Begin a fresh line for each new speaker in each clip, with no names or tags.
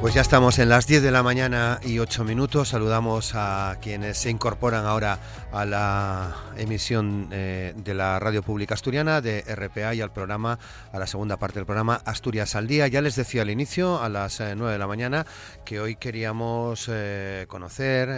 Pues ya estamos en las 10 de la mañana y 8 minutos. Saludamos a quienes se incorporan ahora a la emisión eh, de la radio pública asturiana de RPA y al programa, a la segunda parte del programa Asturias al Día. Ya les decía al inicio, a las 9 eh, de la mañana, que hoy queríamos eh, conocer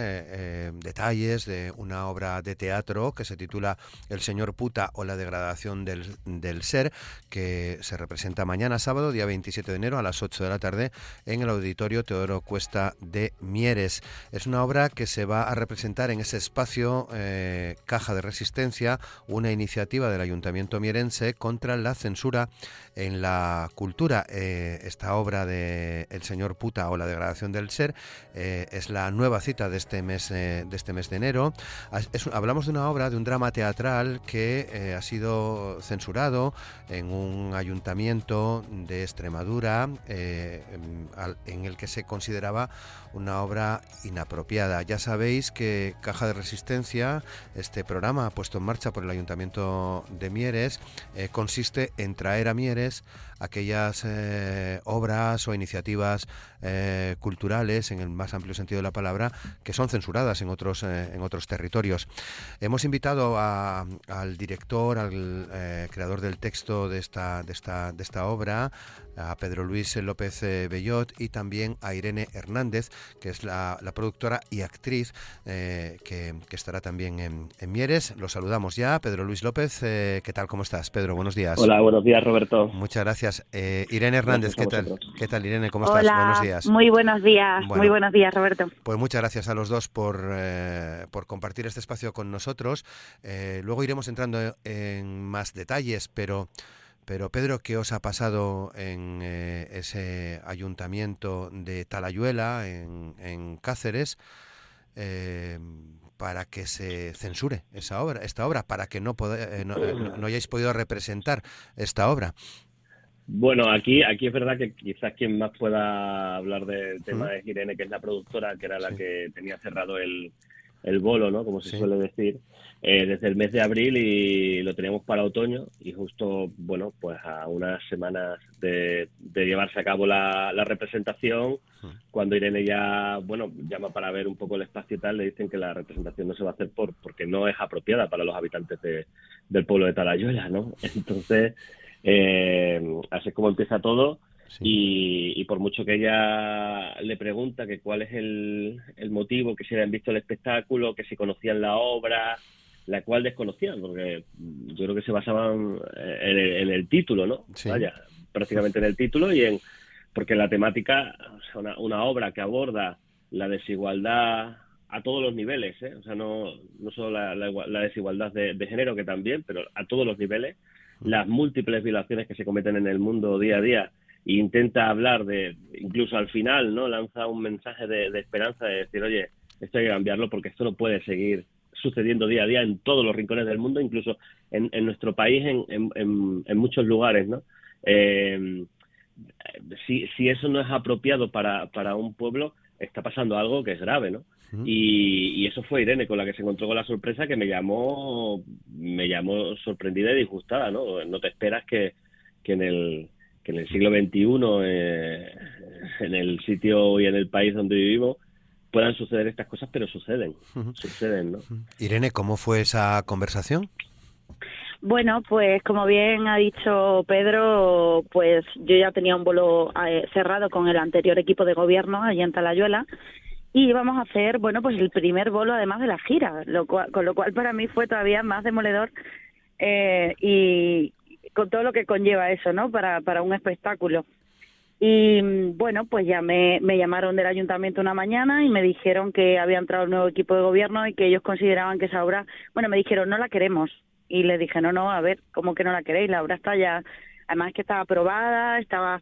detalles de una obra de teatro que se titula El Señor Puta o la degradación del, del ser, que se representa mañana sábado, día 27 de enero, a las 8 de la tarde, en el auditorio Teodoro Cuesta de Mieres. Es una obra que se va a representar en ese espacio eh, Caja de Resistencia, una iniciativa del Ayuntamiento mierense contra la censura en la cultura. Eh, esta obra de El Señor Puta o la degradación del ser eh, es la nueva cita de este mes, de, este mes de enero. hablamos de una obra, de un drama teatral que ha sido censurado en un ayuntamiento de Extremadura en en el que se consideraba una obra inapropiada. Ya sabéis que Caja de Resistencia, este programa puesto en marcha por el Ayuntamiento de Mieres, eh, consiste en traer a Mieres aquellas eh, obras o iniciativas eh, culturales, en el más amplio sentido de la palabra, que son censuradas en otros, en otros territorios. Hemos invitado al director, al creador del texto de esta, de esta, de esta obra, a Pedro Luis López Bellot y también a Irene Hernández, que es la, productora y actriz eh, que, estará también en, Mieres. Lo saludamos ya. Pedro Luis López, eh, ¿qué tal? ¿Cómo estás? Pedro, buenos días.
Hola, buenos días, Roberto.
Muchas gracias. Eh, Irene Hernández, ¿qué tal? ¿Qué tal, Irene? ¿Cómo estás? Buenos días.
Muy buenos días. muy buenos días, Roberto.
Pues muchas gracias a los dos por, por compartir este espacio con nosotros. luego iremos entrando en más detalles, pero... Pero Pedro, ¿qué os ha pasado en eh, ese ayuntamiento de Talayuela, en, Cáceres, eh, para que se censure esa obra, esta obra, para que no, eh, no, hayáis podido representar esta obra?
Bueno, aquí, aquí es verdad que quizás quien más pueda hablar del tema es Irene, que es la productora, que era la que tenía cerrado el, el bolo, ¿no? Como se suele decir, eh, desde el mes de abril y lo teníamos para otoño y justo, bueno, pues a unas semanas de, llevarse a cabo la, representación, cuando Irene ya, bueno, llama para ver un poco el espacio y tal, le dicen que la representación no se va a hacer por porque no es apropiada para los habitantes del pueblo de Talayuela, ¿no? Entonces, eh, así es como empieza todo y, por mucho que ella le pregunta que cuál es el, motivo, que si habían visto el espectáculo, que si conocían la obra, la cual desconocían, porque yo creo que se basaban en el, título, ¿no? Vaya, prácticamente en el título y en porque la temática, una, obra que aborda la desigualdad a todos los niveles, ¿eh? o sea, no, no solo la, desigualdad de, de, género, que también, pero a todos los niveles, las múltiples violaciones que se cometen en el mundo día a día e intenta hablar de, incluso al final, ¿no? Lanza un mensaje de, esperanza de decir, oye, esto hay que cambiarlo porque esto no puede seguir sucediendo día a día en todos los rincones del mundo, incluso en, nuestro país, en, en, muchos lugares, ¿no? Eh, si, si eso no es apropiado para, para un pueblo, está pasando algo que es grave, ¿no? Y, y, eso fue Irene con la que se encontró con la sorpresa que me llamó, me llamó sorprendida y disgustada, ¿no? No te esperas que, que en el que en el siglo XXI, eh, en el sitio y en el país donde vivimos, puedan suceder estas cosas, pero suceden, suceden, ¿no?
Irene, ¿cómo fue esa conversación?
Bueno, pues como bien ha dicho Pedro, pues yo ya tenía un vuelo eh, cerrado con el anterior equipo de gobierno allí en Talayuela y íbamos a hacer, bueno, pues el primer bolo además de la gira, lo con lo cual para mí fue todavía más demoledor eh, y, con todo lo que conlleva eso, ¿no? Para, para un espectáculo. Y bueno, pues ya me, me llamaron del ayuntamiento una mañana y me dijeron que había entrado un nuevo equipo de gobierno y que ellos consideraban que esa obra, bueno, me dijeron, no la queremos. Y le dije, no, no, a ver, ¿cómo que no la queréis? La obra está ya, además que estaba aprobada, estaba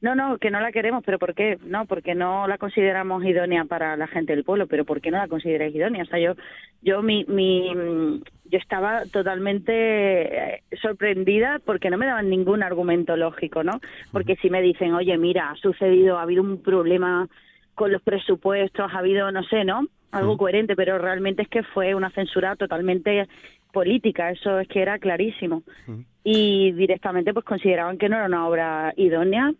no, no, que no la queremos, pero ¿por qué? No, porque no la consideramos idónea para la gente del pueblo, pero ¿por qué no la consideráis idónea? O sea, yo, yo, mi, mi, yo estaba totalmente eh, sorprendida porque no me daban ningún argumento lógico, ¿no? Porque si me dicen, oye, mira, ha sucedido, ha habido un problema con los presupuestos, ha habido, no sé, ¿no? algo coherente, pero realmente es que fue una censura totalmente política, eso es que era clarísimo. Y directamente pues consideraban que no era una obra idónea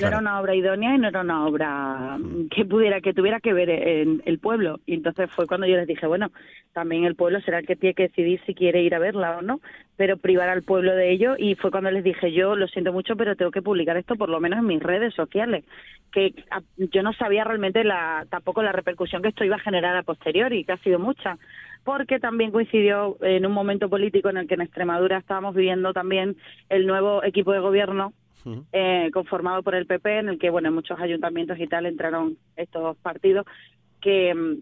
no era una obra idónea y no era una obra que pudiera que tuviera que ver en el pueblo. Y entonces fue cuando yo les dije, bueno, también el pueblo será el que tiene que decidir si quiere ir a verla o no, pero privar al pueblo de ello. Y fue cuando les dije, yo lo siento mucho, pero tengo que publicar esto por lo menos en mis redes sociales, que yo no sabía realmente la, tampoco la repercusión que esto iba a generar a posteriori, que ha sido mucha porque también coincidió en un momento político en el que en Extremadura estábamos viviendo también el nuevo equipo de gobierno eh, conformado por el PP, en el que, bueno, en muchos ayuntamientos y tal entraron estos partidos, que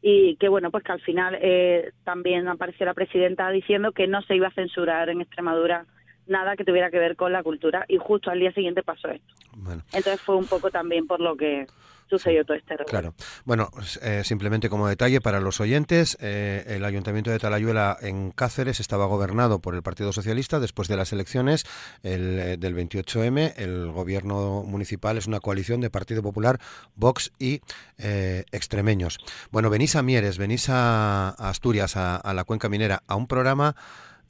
y que bueno pues que al final eh, también apareció la presidenta diciendo que no se iba a censurar en Extremadura nada que tuviera que ver con la cultura y justo al día siguiente pasó esto entonces fue un poco también por lo que sucedió todo este
Claro. Bueno, eh, simplemente como detalle para los oyentes, eh, el Ayuntamiento de Talayuela en Cáceres estaba gobernado por el Partido Socialista después de las elecciones el, eh, del 28M. El gobierno municipal es una coalición de Partido Popular, Vox y extremeños. Bueno, venís a Mieres, venís a, Asturias, a la cuenca minera, a un programa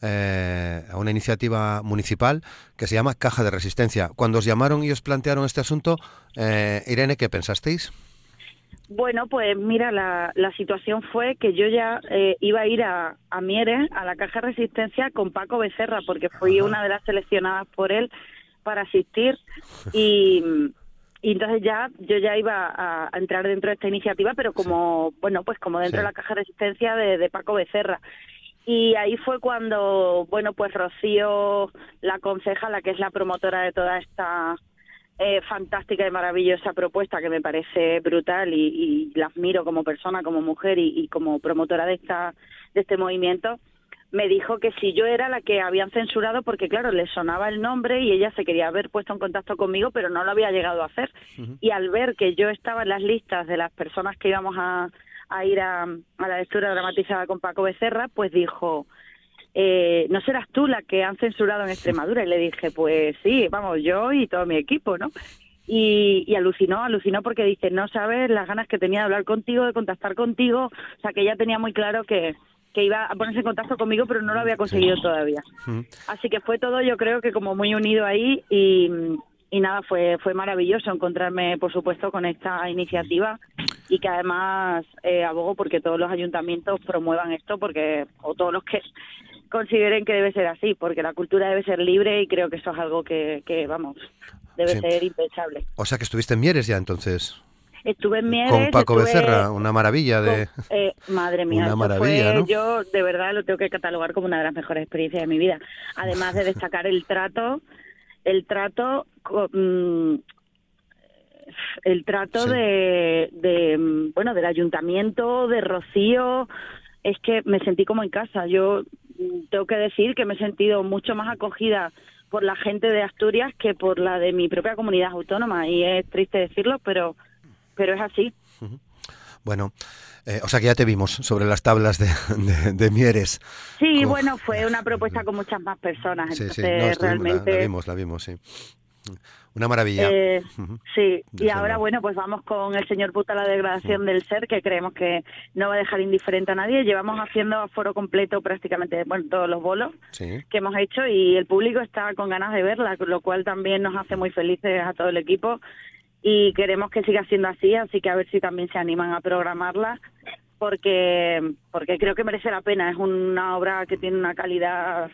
eh, a una iniciativa municipal que se llama Caja de Resistencia. Cuando os llamaron y os plantearon este asunto, eh, Irene, ¿qué pensasteis?
Bueno, pues mira, la, situación fue que yo ya eh, iba a ir a, a, Mieres, a la Caja de Resistencia, con Paco Becerra, porque fui una de las seleccionadas por él para asistir y, entonces ya yo ya iba a, entrar dentro de esta iniciativa, pero como, bueno, pues como dentro de la Caja de Resistencia de, de Paco Becerra. Y ahí fue cuando, bueno, pues Rocío, la conceja, la que es la promotora de toda esta eh, fantástica y maravillosa propuesta que me parece brutal y, la admiro como persona, como mujer y, como promotora de esta de este movimiento, me dijo que si yo era la que habían censurado porque claro le sonaba el nombre y ella se quería haber puesto en contacto conmigo pero no lo había llegado a hacer. Y al ver que yo estaba en las listas de las personas que íbamos a, a ir a, la lectura dramatizada con Paco Becerra, pues dijo, eh, ¿no serás tú la que han censurado en Extremadura? Y le dije, pues sí, vamos, yo y todo mi equipo, ¿no? Y, y, alucinó, alucinó porque dice, no sabes las ganas que tenía de hablar contigo, de contactar contigo, o sea que ella tenía muy claro que, que iba a ponerse en contacto conmigo, pero no lo había conseguido todavía. Así que fue todo, yo creo que como muy unido ahí y, y nada, fue, fue maravilloso encontrarme, por supuesto, con esta iniciativa y que además eh, abogo porque todos los ayuntamientos promuevan esto, porque o todos los que consideren que debe ser así, porque la cultura debe ser libre y creo que eso es algo que, que vamos, debe ser impensable.
O sea que estuviste en Mieres ya entonces.
Estuve en Mieres.
Con Paco Becerra, una maravilla de.
Eh, madre mía, una maravilla, yo de verdad lo tengo que catalogar como una de las mejores experiencias de mi vida. Además de destacar el trato el trato mm, el trato de, de, mm, bueno del ayuntamiento de Rocío es que me sentí como en casa yo mm, tengo que decir que me he sentido mucho más acogida por la gente de Asturias que por la de mi propia comunidad autónoma y es triste decirlo pero pero es así
bueno eh, o sea que ya te vimos sobre las tablas de, Mieres.
Sí, bueno, fue una propuesta con muchas más personas. Sí, sí, realmente...
la, vimos, la vimos, sí. Una maravilla.
Eh, sí, y ahora, bueno, pues vamos con el señor puta la degradación del ser, que creemos que no va a dejar indiferente a nadie. Llevamos haciendo foro completo prácticamente, bueno, todos los bolos que hemos hecho y el público está con ganas de verla, lo cual también nos hace muy felices a todo el equipo y queremos que siga siendo así, así que a ver si también se animan a programarla porque porque creo que merece la pena, es una obra que tiene una calidad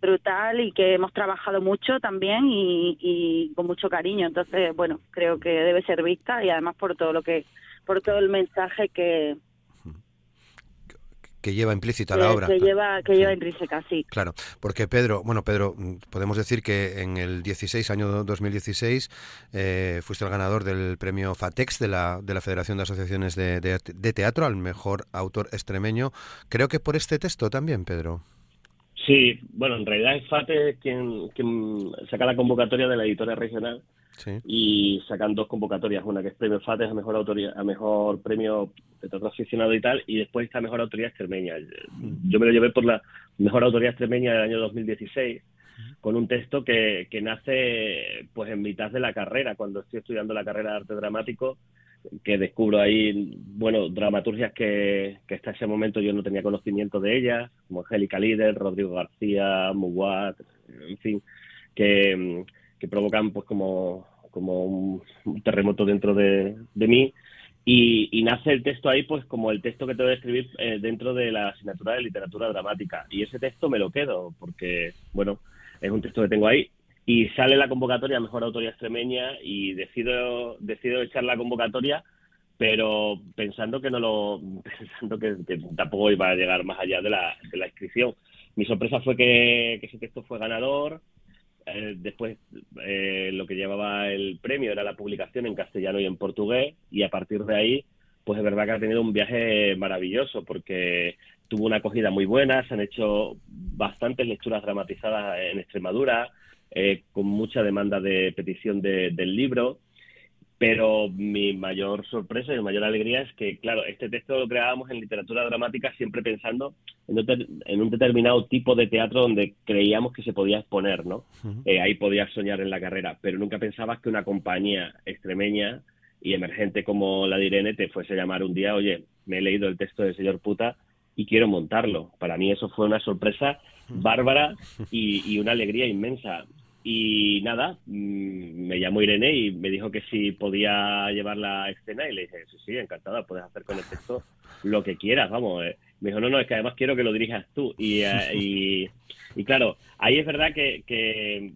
brutal y que hemos trabajado mucho también y, y con mucho cariño, entonces bueno, creo que debe ser vista y además por todo lo que por todo el mensaje que
que lleva implícita la obra.
Que lleva, que lleva intrínseca, sí.
Claro, porque Pedro, bueno, Pedro, mm, podemos decir que en el 16, año 2016, eh, fuiste el ganador del premio FATEX de la, de la Federación de Asociaciones de, de, Teatro al mejor autor extremeño. Creo que por este texto también, Pedro.
Sí, bueno, en realidad es FATEX quien, quien saca la convocatoria de la editora regional y sacan dos convocatorias, una que es premio FATES a mejor autoría, a mejor premio de teatro aficionado y tal, y después está mejor autoría extremeña. Yo me lo llevé por la mejor autoría extremeña del año 2016 con un texto que, que nace pues en mitad de la carrera, cuando estoy estudiando la carrera de arte dramático, que descubro ahí, bueno, dramaturgias que, que hasta ese momento yo no tenía conocimiento de ellas, como Angélica Líder, Rodrigo García, Muguat, en fin, que, que provocan pues como, como un, terremoto dentro de, de mí y, nace el texto ahí, pues como el texto que te voy a escribir eh, dentro de la asignatura de literatura dramática. Y ese texto me lo quedo, porque, bueno, es un texto que tengo ahí. Y sale la convocatoria Mejor Autoría Extremeña y decido, decido echar la convocatoria, pero pensando que no lo, pensando que, tampoco iba a llegar más allá de la, de la inscripción. Mi sorpresa fue que, que ese texto fue ganador, eh, después eh, lo que llevaba el premio era la publicación en castellano y en portugués y a partir de ahí pues es verdad que ha tenido un viaje maravilloso porque tuvo una acogida muy buena, se han hecho bastantes lecturas dramatizadas en Extremadura, eh, con mucha demanda de petición del libro pero mi mayor sorpresa y mi mayor alegría es que, claro, este texto lo creábamos en literatura dramática siempre pensando en un determinado tipo de teatro donde creíamos que se podía exponer, ¿no? Eh, ahí podías soñar en la carrera, pero nunca pensabas que una compañía extremeña y emergente como la de Irene te fuese a llamar un día, oye, me he leído el texto del señor puta y quiero montarlo. Para mí eso fue una sorpresa bárbara y una alegría inmensa. Y nada, mm, me llamó Irene y me dijo que si podía llevar la escena y le dije, sí, sí, encantada, puedes hacer con el texto lo que quieras, vamos. Eh". Me dijo, no, no, es que además quiero que lo dirijas tú. Y, eh, y, claro, ahí es verdad que, que,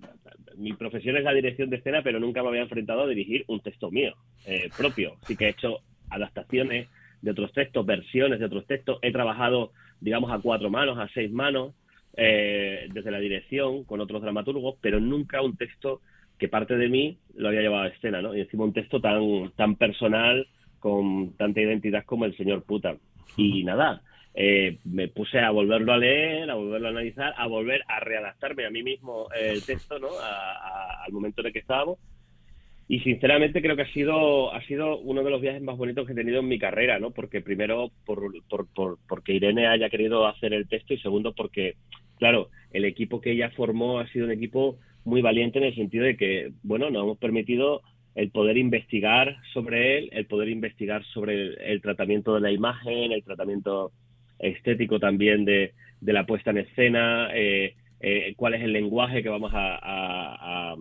mi profesión es la dirección de escena, pero nunca me había enfrentado a dirigir un texto mío, eh, propio. Sí que he hecho adaptaciones de otros textos, versiones de otros textos. He trabajado, digamos, a cuatro manos, a seis manos eh, desde la dirección con otros dramaturgos, pero nunca un texto que parte de mí lo había llevado a escena, ¿no? Y encima un texto tan, tan personal, con tanta identidad como el señor puta. Y nada, eh, me puse a volverlo a leer, a volverlo a analizar, a volver a readaptarme a mí mismo el texto, ¿no? al momento en el que estábamos. Y sinceramente creo que ha sido, ha sido uno de los viajes más bonitos que he tenido en mi carrera, ¿no? Porque primero, por, por, por, porque Irene haya querido hacer el texto y segundo, porque claro, el equipo que ella formó ha sido un equipo muy valiente en el sentido de que, bueno, nos hemos permitido el poder investigar sobre él, el poder investigar sobre el, tratamiento de la imagen, el tratamiento estético también de, la puesta en escena, eh, eh, cuál es el lenguaje que vamos a,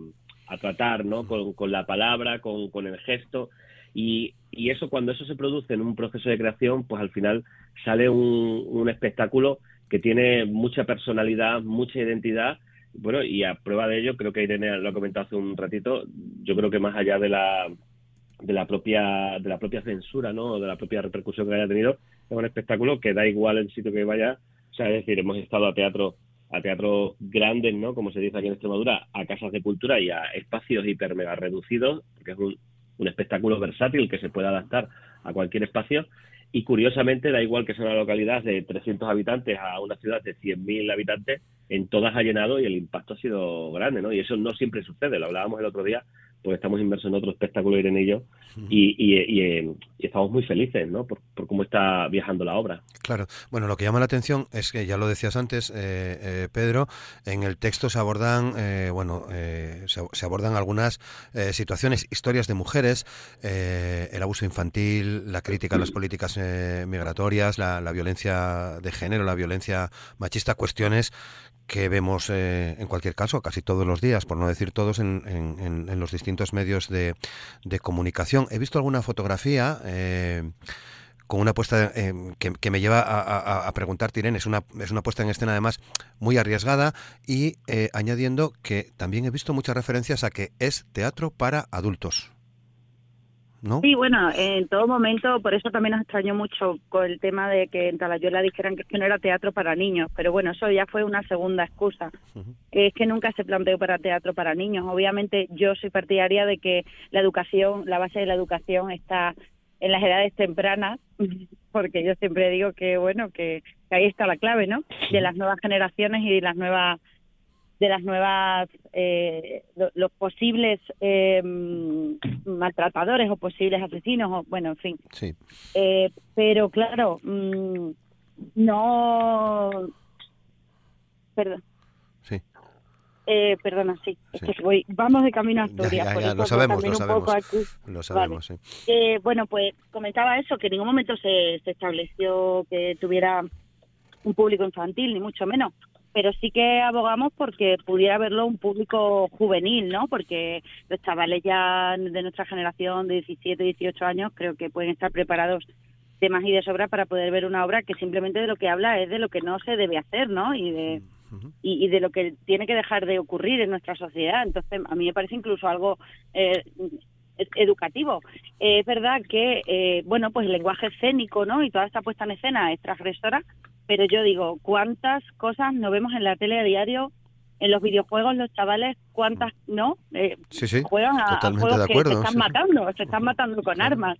tratar, ¿no? Con, la palabra, con, el gesto. Y, eso, cuando eso se produce en un proceso de creación, pues al final sale un, un espectáculo que tiene mucha personalidad, mucha identidad. Bueno, y a prueba de ello, creo que Irene lo ha comentado hace un ratito, yo creo que más allá de la de la propia de la propia censura, ¿no? de la propia repercusión que haya tenido, es un espectáculo que da igual el sitio que vaya, o sea, es decir, hemos estado a teatro a teatros grandes, ¿no? Como se dice aquí en Extremadura, a casas de cultura y a espacios hiper mega reducidos, porque es un, un espectáculo versátil que se puede adaptar a cualquier espacio y curiosamente da igual que sea una localidad de 300 habitantes a una ciudad de 100.000 habitantes, en todas ha llenado y el impacto ha sido grande, ¿no? Y eso no siempre sucede, lo hablábamos el otro día pues estamos inmersos en otro espectáculo, Irene y yo, y, eh, y, estamos muy felices, ¿no? Por, cómo está viajando la obra.
Claro. Bueno, lo que llama la atención es que, ya lo decías antes, eh, eh, Pedro, en el texto se abordan, bueno, se, abordan algunas situaciones, historias de mujeres, el abuso infantil, la crítica a las políticas migratorias, la, la violencia de género, la violencia machista, cuestiones que vemos eh, en cualquier caso casi todos los días, por no decir todos, en, en, los distintos medios de, de, comunicación. He visto alguna fotografía eh, con una puesta eh, que, me lleva a, a, preguntar, Irene, es una, es una puesta en escena además muy arriesgada y añadiendo que también he visto muchas referencias a que es teatro para adultos.
Sí, bueno, en todo momento, por eso también nos extrañó mucho con el tema de que en Talayuela dijeran que, no era teatro para niños, pero bueno, eso ya fue una segunda excusa. Es que nunca se planteó para teatro para niños. Obviamente yo soy partidaria de que la educación, la base de la educación está en las edades tempranas, porque yo siempre digo que, bueno, que, ahí está la clave, ¿no? De las nuevas generaciones y de las nuevas de las nuevas, eh, los posibles eh, maltratadores o posibles asesinos, o bueno, en fin.
Sí.
Eh, pero claro, mm, no. Perdón.
Sí.
Eh, perdona, sí, es que voy, vamos de camino a Asturias.
Ya, lo sabemos, lo sabemos. Lo sabemos, sí.
bueno, pues comentaba eso, que en ningún momento se, se estableció que tuviera un público infantil, ni mucho menos pero sí que abogamos porque pudiera verlo un público juvenil, ¿no? Porque los chavales ya de nuestra generación de 17, 18 años creo que pueden estar preparados de más y de sobra para poder ver una obra que simplemente de lo que habla es de lo que no se debe hacer, ¿no? Y de y, de lo que tiene que dejar de ocurrir en nuestra sociedad. Entonces, a mí me parece incluso algo eh, educativo. es verdad que, eh, bueno, pues el lenguaje escénico, ¿no? Y toda esta puesta en escena es transgresora, pero yo digo, ¿cuántas cosas no vemos en la tele a diario? En los videojuegos los chavales, ¿cuántas no?
Eh, sí, sí,
juegan a, juegos que se están matando, se están matando con armas.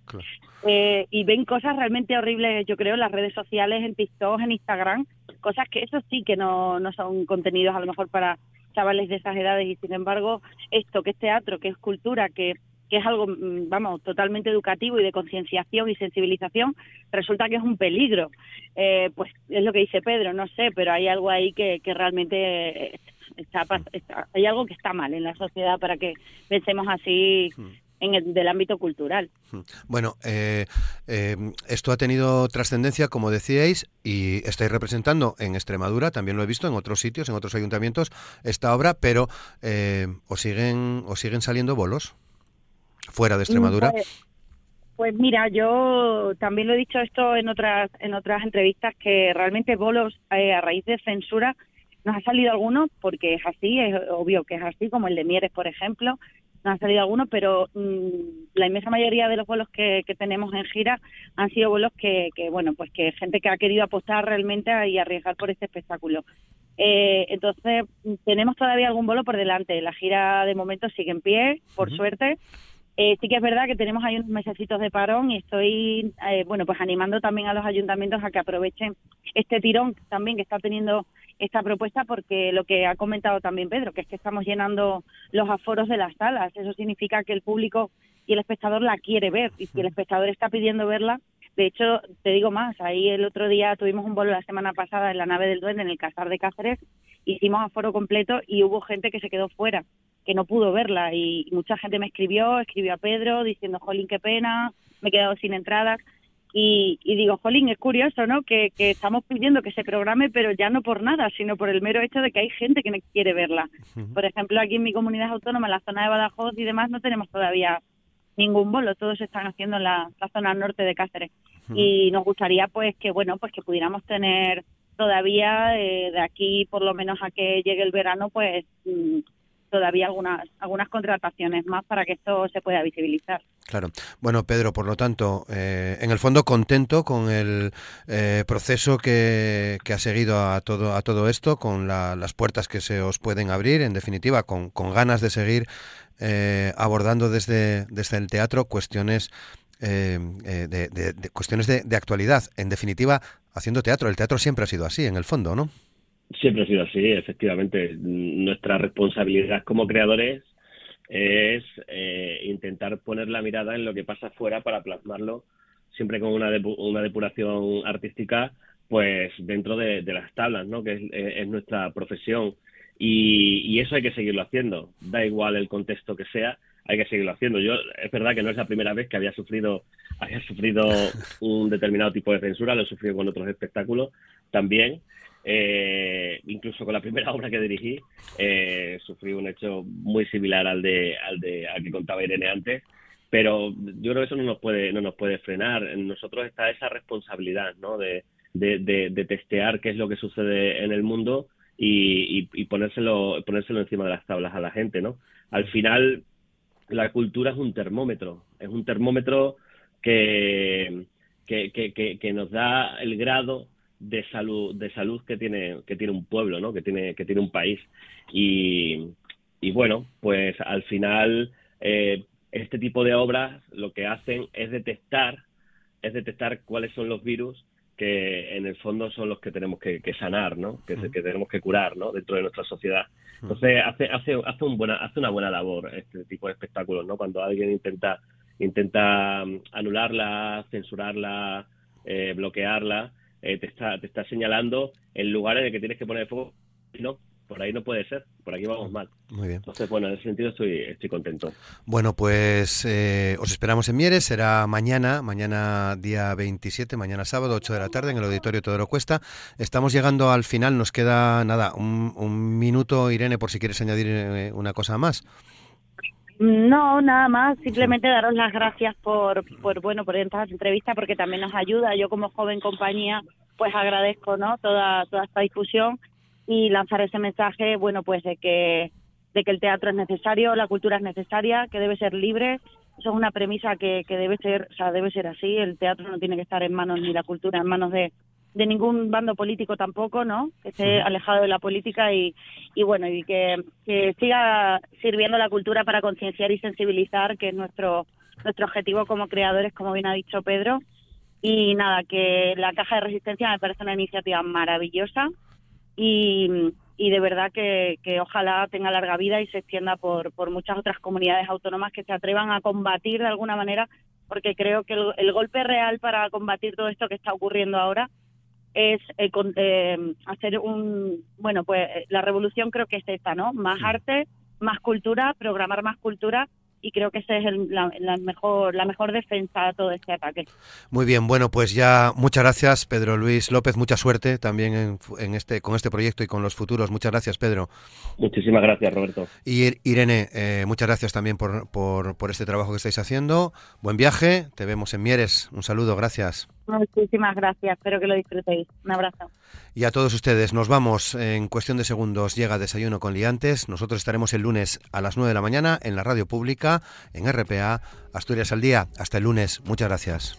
Eh, y ven cosas realmente horribles, yo creo, en las redes sociales, en TikTok, en Instagram, cosas que eso sí que no, no son contenidos a lo mejor para chavales de esas edades y sin embargo esto que es teatro, que es cultura, que que es algo, mm, vamos, totalmente educativo y de concienciación y sensibilización, resulta que es un peligro. Eh, pues es lo que dice Pedro, no sé, pero hay algo ahí que, que realmente está, hay algo que está mal en la sociedad para que pensemos así hmm. en el del ámbito cultural. Hmm.
Bueno, eh, eh, esto ha tenido trascendencia, como decíais, y estáis representando en Extremadura, también lo he visto en otros sitios, en otros ayuntamientos, esta obra, pero ¿os, siguen, ¿os siguen saliendo bolos? Fuera de Extremadura?
Pues, pues, mira, yo también lo he dicho esto en otras en otras entrevistas que realmente bolos eh, a raíz de censura nos ha salido algunos porque es así, es obvio que es así, como el de Mieres, por ejemplo, nos ha salido algunos, pero mm, la inmensa mayoría de los bolos que, tenemos en gira han sido bolos que, que, bueno, pues que gente que ha querido apostar realmente y arriesgar por este espectáculo. Eh, entonces, tenemos todavía algún bolo por delante. La gira de momento sigue en pie, por suerte. Eh, sí que es verdad que tenemos ahí unos mesecitos de parón y estoy, eh, bueno, pues animando también a los ayuntamientos a que aprovechen este tirón también que está teniendo esta propuesta porque lo que ha comentado también Pedro, que es que estamos llenando los aforos de las salas. Eso significa que el público y el espectador la quiere ver y si el espectador está pidiendo verla, de hecho, te digo más, ahí el otro día tuvimos un vuelo la semana pasada en la nave del Duende en el Casar de Cáceres, hicimos aforo completo y hubo gente que se quedó fuera que no pudo verla y mucha gente me escribió, escribió a Pedro diciendo, jolín, qué pena, me he quedado sin entradas. Y, digo, jolín, es curioso, ¿no? Que, estamos pidiendo que se programe, pero ya no por nada, sino por el mero hecho de que hay gente que no quiere verla. Por ejemplo, aquí en mi comunidad autónoma, en la zona de Badajoz y demás, no tenemos todavía ningún bolo, todos se están haciendo en la, zona norte de Cáceres. Y nos gustaría, pues, que, bueno, pues que pudiéramos tener todavía, eh, de aquí por lo menos a que llegue el verano, pues mm, todavía algunas, algunas contrataciones más para que esto se pueda visibilizar.
Claro. Bueno, Pedro, por lo tanto, eh, en el fondo contento con el eh, proceso que, que, ha seguido a todo, a todo esto, con las puertas que se os pueden abrir, en definitiva, con, con ganas de seguir eh, abordando desde, desde el teatro cuestiones de, de, cuestiones de, de, actualidad. En definitiva, haciendo teatro. El teatro siempre ha sido así, en el fondo, ¿no?
Siempre ha sido así, efectivamente. Nuestra responsabilidad como creadores es eh, intentar poner la mirada en lo que pasa afuera para plasmarlo siempre con una, una depuración artística pues dentro de, las tablas, ¿no? que es, nuestra profesión. Y, eso hay que seguirlo haciendo. Da igual el contexto que sea, hay que seguirlo haciendo. Yo es verdad que no es la primera vez que había sufrido había sufrido un determinado tipo de censura, lo he sufrido con otros espectáculos también. Eh, incluso con la primera obra que dirigí, eh, sufrí un hecho muy similar al de, al de al que contaba Irene antes. Pero yo creo que eso no nos puede, no nos puede frenar. En nosotros está esa responsabilidad, ¿no? De, de, testear qué es lo que sucede en el mundo y, y, ponérselo, ponérselo encima de las tablas a la gente, ¿no? Al final, la cultura es un termómetro, es un termómetro que, que, que nos da el grado de salud de salud que tiene que tiene un pueblo no que tiene que tiene un país. Y, y bueno pues al final eh, este tipo de obras lo que hacen es detectar es detectar cuáles son los virus que en el fondo son los que tenemos que, sanar no que, que, tenemos que curar no dentro de nuestra sociedad. Entonces hace hace hace un buena hace una buena labor este tipo de espectáculos no cuando alguien intenta intenta mm, anularla censurarla eh, bloquearla eh, te, está, te está señalando el lugar en el que tienes que poner el foco, ¿no? por ahí no puede ser, por aquí vamos mal.
Muy bien.
Entonces, bueno, en ese sentido estoy, estoy contento.
Bueno, pues eh, os esperamos en Mieres, será mañana, mañana día 27, mañana sábado, 8 de la tarde, en el Auditorio Teodoro Cuesta. Estamos llegando al final, nos queda nada, un, un minuto, Irene, por si quieres añadir eh, una cosa más.
No, nada más, simplemente daros las gracias por, por bueno, por esta entrevista porque también nos ayuda. Yo como joven compañía, pues agradezco, ¿no? Toda toda esta discusión y lanzar ese mensaje, bueno, pues de que de que el teatro es necesario, la cultura es necesaria, que debe ser libre. Eso es una premisa que, que debe ser, o sea, debe ser así. El teatro no tiene que estar en manos ni la cultura en manos de de ningún bando político tampoco, ¿no? Que esté alejado de la política y, y bueno, y que, que siga sirviendo la cultura para concienciar y sensibilizar, que es nuestro, nuestro objetivo como creadores, como bien ha dicho Pedro. Y nada, que la Caja de Resistencia me parece una iniciativa maravillosa y, y de verdad que, que ojalá tenga larga vida y se extienda por, por muchas otras comunidades autónomas que se atrevan a combatir de alguna manera, porque creo que el, el golpe real para combatir todo esto que está ocurriendo ahora es eh, con, eh, hacer un, bueno, pues la revolución creo que es esta, ¿no? Más arte, más cultura, programar más cultura y creo que esa es el, la, la, mejor la mejor defensa a todo este ataque.
Muy bien, bueno, pues ya muchas gracias Pedro Luis López, mucha suerte también en, en este con este proyecto y con los futuros. Muchas gracias, Pedro.
Muchísimas gracias, Roberto.
Y Irene, eh, muchas gracias también por, por, por este trabajo que estáis haciendo. Buen viaje, te vemos en Mieres. Un saludo, gracias.
Muchísimas gracias, espero que lo disfrutéis. Un abrazo.
Y a todos ustedes, nos vamos en cuestión de segundos. Llega Desayuno con Liantes. Nosotros estaremos el lunes a las 9 de la mañana en la radio pública, en RPA, Asturias al Día. Hasta el lunes. Muchas gracias.